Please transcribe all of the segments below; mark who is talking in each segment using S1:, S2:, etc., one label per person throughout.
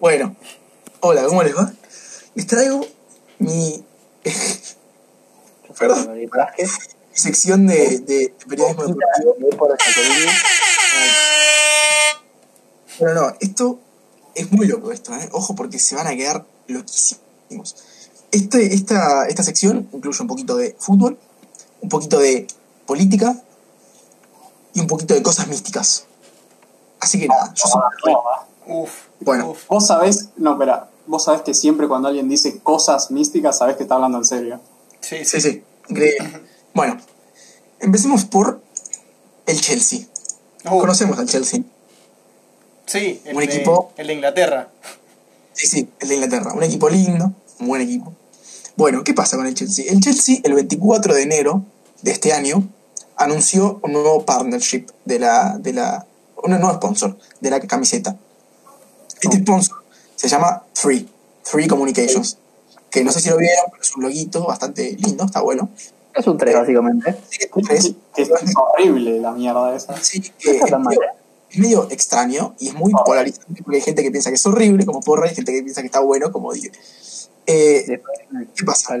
S1: Bueno, hola, ¿cómo les va? Les traigo mi, Perdón. mi sección de, de periodismo deportivo. Pero no, esto es muy loco esto, ¿eh? Ojo porque se van a quedar loquísimos. Este, esta, esta sección incluye un poquito de fútbol, un poquito de política y un poquito de cosas místicas. Así que nada, yo soy...
S2: Uf, bueno. Vos sabés, no, espera, vos sabés que siempre cuando alguien dice cosas místicas, sabés que está hablando en serio.
S1: Sí, sí, sí, increíble. bueno, empecemos por el Chelsea. Uh. Conocemos al Chelsea.
S3: Sí, el, un de, equipo, el de Inglaterra.
S1: Sí, sí, el de Inglaterra. Un equipo lindo, un buen equipo. Bueno, ¿qué pasa con el Chelsea? El Chelsea, el 24 de enero de este año, anunció un nuevo partnership de la, de la, un nuevo sponsor de la camiseta. Este sponsor se llama Free, Free Communications, que no sé si lo vieron, pero es un loguito bastante lindo, está bueno.
S4: Es un 3, básicamente.
S2: Sí, es un 3. Es, horrible la mierda esa.
S1: Sí, que es, medio, es medio extraño y es muy polarizante porque hay gente que piensa que es horrible, como porra, y hay gente que piensa que está bueno, como dije. Eh, ¿Qué pasa?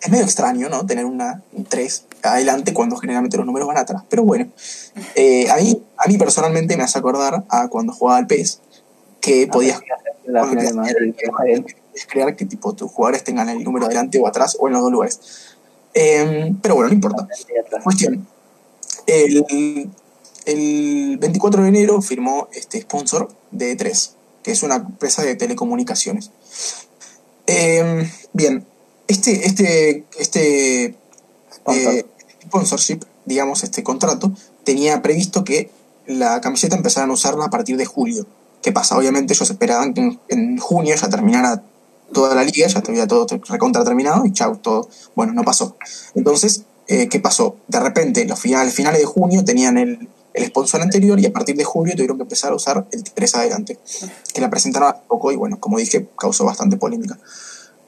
S1: Es medio extraño, ¿no? Tener una, un 3 adelante cuando generalmente los números van atrás. Pero bueno, eh, a, mí, a mí personalmente me hace acordar a cuando jugaba al PES, que ah, podías crear que tipo tus jugadores tengan el número adelante o atrás o en los dos lugares. Em, pero bueno, no importa. Cuestión. El, el 24 de enero firmó este sponsor de E3, que es una empresa de telecomunicaciones. Em, bien, este, este, este eh, sponsorship, digamos, este contrato, tenía previsto que la camiseta empezaran a usarla a partir de julio. ¿Qué pasa? Obviamente ellos esperaban que en, junio ya terminara toda la liga, ya estuviera todo recontra terminado y chau, todo. Bueno, no pasó. Entonces, eh, ¿qué pasó? De repente, los finales, finales de junio tenían el, el sponsor anterior y a partir de julio tuvieron que empezar a usar el 3 adelante, que la presentaron hace poco y bueno, como dije, causó bastante polémica.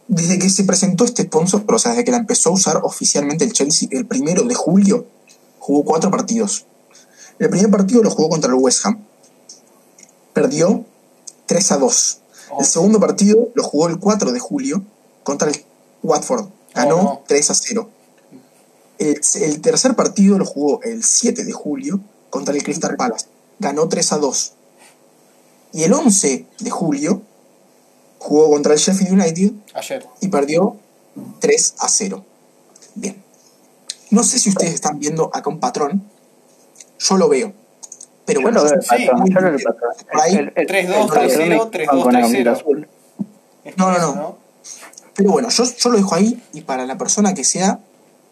S1: Desde que se presentó este sponsor, o sea, desde que la empezó a usar oficialmente el Chelsea el primero de julio, jugó cuatro partidos. El primer partido lo jugó contra el West Ham. Perdió 3 a 2. El segundo partido lo jugó el 4 de julio contra el Watford. Ganó 3 a 0. El, el, tercer partido lo jugó el 7 de julio contra el Crystal Palace. Ganó 3 a 2. Y el 11 de julio jugó contra el Sheffield United
S3: Ayer.
S1: y perdió 3 a 0. Bien. No sé si ustedes están viendo acá un patrón. Yo lo veo. Pero bueno,
S4: yo sí, lo veo
S3: el 3-2, 3-0, 3-2, 3-0.
S1: No, no, no. Pero bueno, yo, yo lo dejo ahí y para la persona que sea,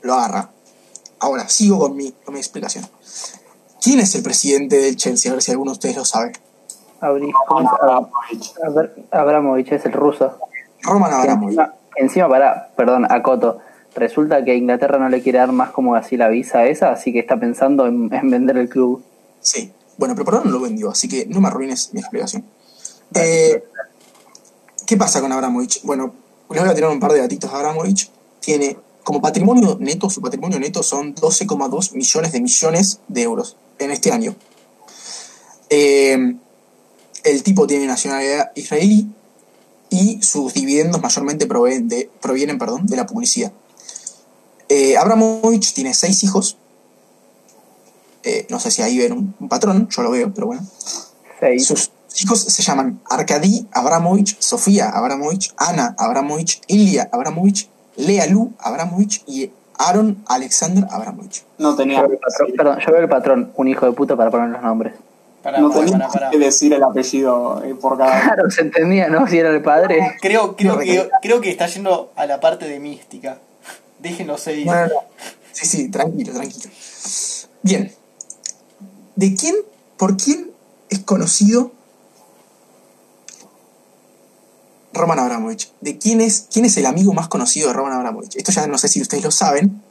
S1: lo agarra. Ahora, sigo con mi, con mi explicación. ¿Quién es el presidente del Chelsea? A ver si alguno de ustedes lo sabe.
S4: Abramovich es el ruso.
S1: Roman Abramovich.
S4: Encima, para, perdón, Acoto. Resulta que Inglaterra no le quiere dar más como así la visa esa, así que está pensando en, vender el club.
S1: Sí, bueno, pero por ahora no lo vendió, así que no me arruines mi explicación. Eh, ¿Qué pasa con Abramovich? Bueno, les voy a tirar un par de datitos. Abramovich tiene como patrimonio neto, su patrimonio neto son 12,2 millones de millones de euros en este año. Eh, el tipo tiene nacionalidad israelí y sus dividendos mayormente provienen de, provienen, perdón, de la publicidad. Eh, Abramovich tiene seis hijos. Eh, no sé si ahí ven un, patrón, yo lo veo, pero bueno. Sus hijos se llaman Arkady Abramovich, Sofía Abramovich, Ana Abramovich, Ilya Abramovich, Lea Lu Abramovich y Aaron Alexander Abramovich.
S2: No tenía.
S4: perdón, yo veo el patrón, un hijo de puta para poner los nombres
S2: no tenía que decir el apellido eh, por cada
S4: Claro, se entendía, ¿no? Si era el padre.
S3: Creo, creo, que, creo que está yendo a la parte de mística. Déjenlo seguir.
S1: Bueno, Sí, sí, tranquilo, tranquilo. Bien. ¿De quién, por quién es conocido Roman Abramovich? ¿De quién es, quién es el amigo más conocido de Roman Abramovich? Esto ya no sé si ustedes lo saben.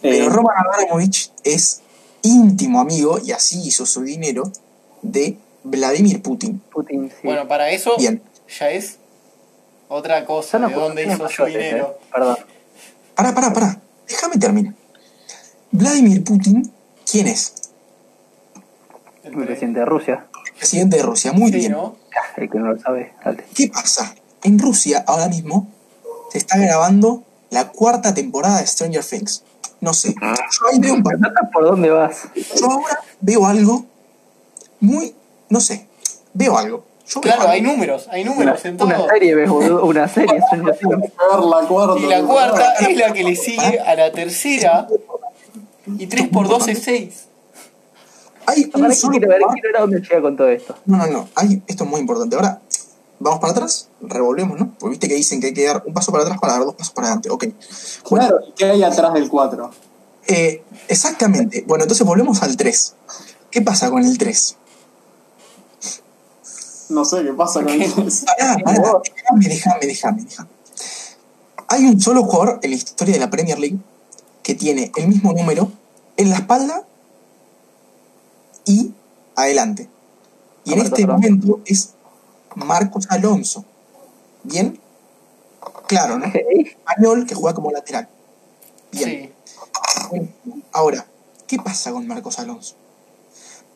S1: Pero eh. Roman Abramovich es íntimo amigo, y así hizo su dinero, de Vladimir Putin.
S4: Putin
S3: Bueno, para eso ya es otra cosa de dónde hizo su dinero.
S4: Eh, perdón.
S1: Pará, pará, pará. Déjame terminar. Vladimir Putin, ¿quién es?
S4: El presidente de Rusia.
S1: presidente de Rusia. Muy
S3: Sí,
S1: bien.
S3: ¿no?
S4: El que no lo sabe, dale.
S1: ¿Qué pasa? En Rusia, ahora mismo, se está grabando la cuarta temporada de Stranger Things. No sé. Yo ahí veo un
S4: ¿Por dónde vas?
S1: Yo ahora veo algo muy. No sé. Veo algo. Yo veo
S3: Claro,
S1: algo.
S3: hay números, hay
S4: Una,
S3: números en todo.
S4: una serie, ves, boludo, una serie. Stranger Things.
S2: Ver la cuarta.
S3: Y la cuarta es la que le sigue a la tercera. Y 3 por 2 es 6.
S1: Hay un solo
S4: quiero ver, quiero ver a dónde llega con todo esto.
S1: No, no, no. Hay, esto es muy importante. Ahora, vamos para atrás, revolvemos, ¿no? Porque viste que dicen que hay que dar un paso para atrás para dar dos pasos para adelante. Ok. Bueno,
S2: Claro, ¿y ¿qué hay atrás del 4?
S1: eh, exactamente. Bueno, entonces volvemos al 3. ¿Qué pasa con el 3?
S2: No sé qué pasa con eso.
S1: Pará, pará, déjame, déjame, déjame, déjame. Hay un solo jugador en la historia de la Premier League que tiene el mismo número en la espalda y adelante. Y en este
S4: Alonso.
S1: momento es Marcos Alonso. ¿Bien? Claro, ¿no? Español que juega como lateral. Bien.
S3: Sí.
S1: Ahora, ¿qué pasa con Marcos Alonso?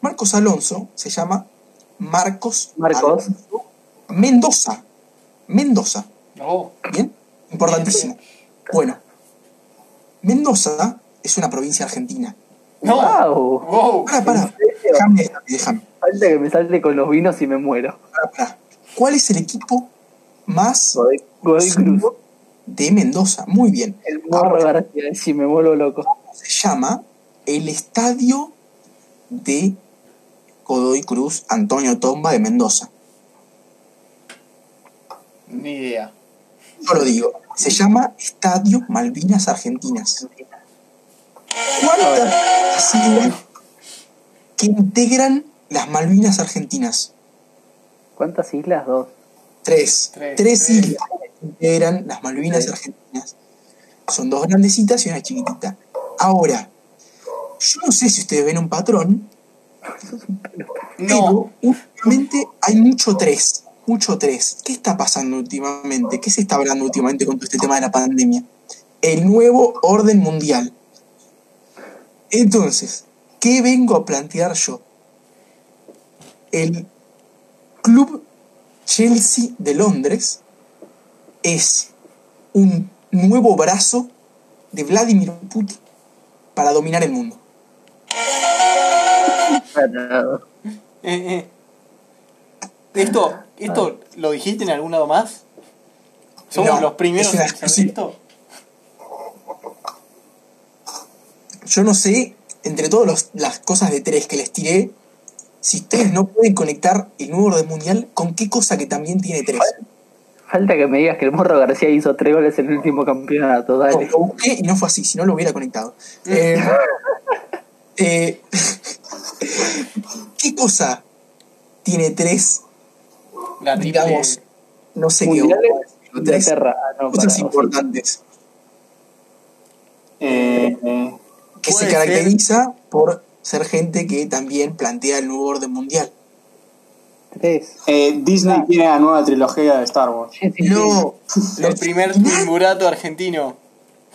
S1: Marcos Alonso se llama Marcos,
S4: Marcos.
S1: Alonso Mendoza. Mendoza.
S3: Oh,
S1: ¿Bien? Importantísimo. Bueno, Mendoza es una provincia argentina.
S3: no.
S4: Wow.
S1: Para, para. Déjame, déjame, déjame.
S4: Falta que me salte con los vinos y me muero.
S1: ¿Cuál es el equipo más
S4: Godoy, Godoy Cruz.
S1: de Mendoza? Muy bien.
S4: El morro García, si me vuelvo loco.
S1: Se llama el Estadio de Godoy Cruz Antonio Tomba de Mendoza.
S3: Ni idea.
S1: Yo lo digo. Se llama Estadio Malvinas Argentinas. ¿Cuántas que integran las Malvinas Argentinas?
S4: ¿Cuántas islas? Dos.
S1: Tres.
S3: Tres.
S1: Tres,
S3: Tres.
S1: islas que integran las Malvinas
S4: Tres.
S1: Argentinas. Son dos grandecitas y una chiquitita. Ahora, yo no sé si ustedes ven un patrón,
S3: No.
S1: pero últimamente hay mucho tres. Mucho tres. ¿Qué está pasando últimamente? ¿Qué se está hablando últimamente con todo este tema de la pandemia? El nuevo orden mundial. Entonces, ¿qué vengo a plantear yo? El Club Chelsea de Londres es un nuevo brazo de Vladimir Putin para dominar el mundo.
S3: Eh, eh. Esto, esto ¿lo dijiste en algún lado más? ¿Somos
S1: No,
S3: los primeros en saber esto?
S1: Yo no sé, entre todas las cosas de tres que les tiré, si ustedes no pueden conectar el nuevo orden mundial con qué cosa que también tiene tres.
S4: Falta que me digas que el morro García hizo tres goles en el último campeonato. Dale.
S1: lo busqué y no fue así, si no lo hubiera conectado. Eh, eh, ¿Qué cosa tiene tres,
S3: La
S1: digamos, no sé qué,
S4: Mundiales,
S1: pero tres.
S4: Ah, no,
S1: cosas importantes
S2: Eh, eh,
S1: que se caracteriza por ser gente que también plantea el nuevo orden mundial?
S4: Tres.
S2: eh, Disney tiene la nueva trilogía de Star Wars.
S1: No,
S3: El
S1: los
S3: primer triunvirato argentino.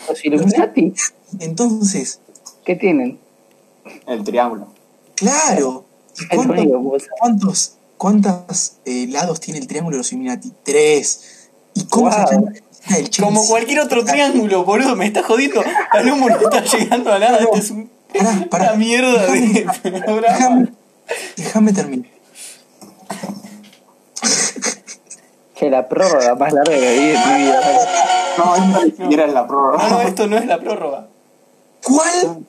S4: Los Illuminati,
S1: Entonces,
S4: ¿qué tienen?
S2: El triángulo.
S1: claro. ¿y
S4: El
S1: cuántos-. ¿Cuántos, cuántos eh, lados tiene el triángulo de los Illuminati? Tres. ¿Y cómo
S4: Wow.
S1: se llama?
S3: Como cualquier otro triángulo, boludo, me está jodiendo. La número no está llegando a nada. Esto es un-
S1: Pará, pará.
S3: una mierda de
S1: Déjame-
S3: programa.
S1: Déjame, terminar.
S4: Que la prórroga más larga que vi en mi vida.
S2: No, siquiera es la prórroga.
S3: No, no, esto no es la prórroga.
S1: ¿Cuál?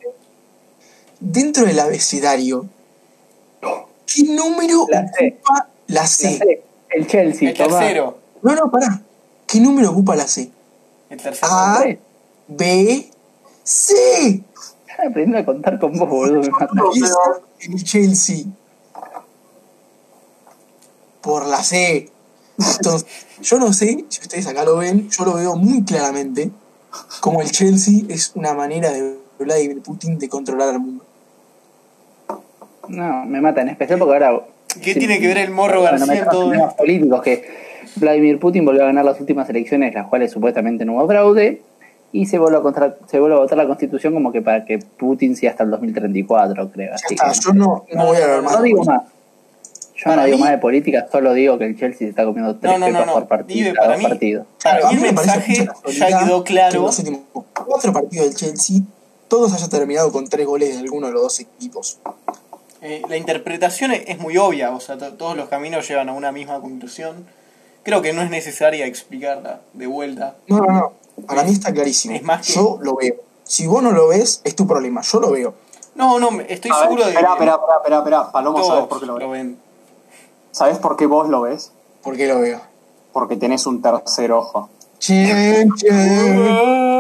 S1: Dentro del abecedario, ¿qué número
S4: La C.
S1: ocupa la
S4: La
S1: C?
S4: C, El Chelsea,
S3: El
S4: tomá.
S3: tercero.
S1: No, no, pará. ¿Qué número ocupa la C?
S3: El tercero.
S1: A. B, C.
S4: Están aprendiendo a contar con vos, boludo. Me
S1: el Chelsea. Por la C. Entonces, yo no sé si ustedes acá lo ven, yo lo veo muy claramente como el Chelsea es una manera de Vladimir Putin de controlar al mundo.
S4: No, me mata, en especial porque ahora.
S3: ¿Qué tiene que ver el morro
S4: bueno,
S3: García en
S4: metamos
S3: todo esto?
S4: políticos que Vladimir Putin volvió a ganar las últimas elecciones, las cuales supuestamente no hubo fraude, y se vuelve a, contra- se vuelve a votar la constitución como que para que Putin sea hasta el 2034, creo.
S1: Ya
S4: Así
S1: está,
S4: que-
S1: yo no, no voy a hablar más.
S4: no digo más. Yo no digo más de política, solo digo que el Chelsea se está comiendo tres
S3: no, no, no,
S4: por partido.
S3: para mí,
S4: partido.
S3: Para mí el mensaje ya quedó claro. Que en
S1: los últimos cuatro partidos del Chelsea, todos hayan terminado con tres goles de alguno de los dos equipos.
S3: Eh, la interpretación es muy obvia, o sea, todos los caminos llevan a una misma conclusión. Creo que no es necesaria explicarla de vuelta.
S1: No, no, no. Para mí está clarísimo. Es más Yo lo veo. Si vos no lo ves, es tu problema. Yo lo veo.
S3: No, no, estoy seguro de
S2: espera, Espera, espera, espera, espera. Paloma, ¿sabes por qué lo, lo ven? ¿Sabes por qué vos lo ves?
S1: ¿Por qué lo veo?
S2: Porque tenés un tercer ojo.
S1: Chen, chen.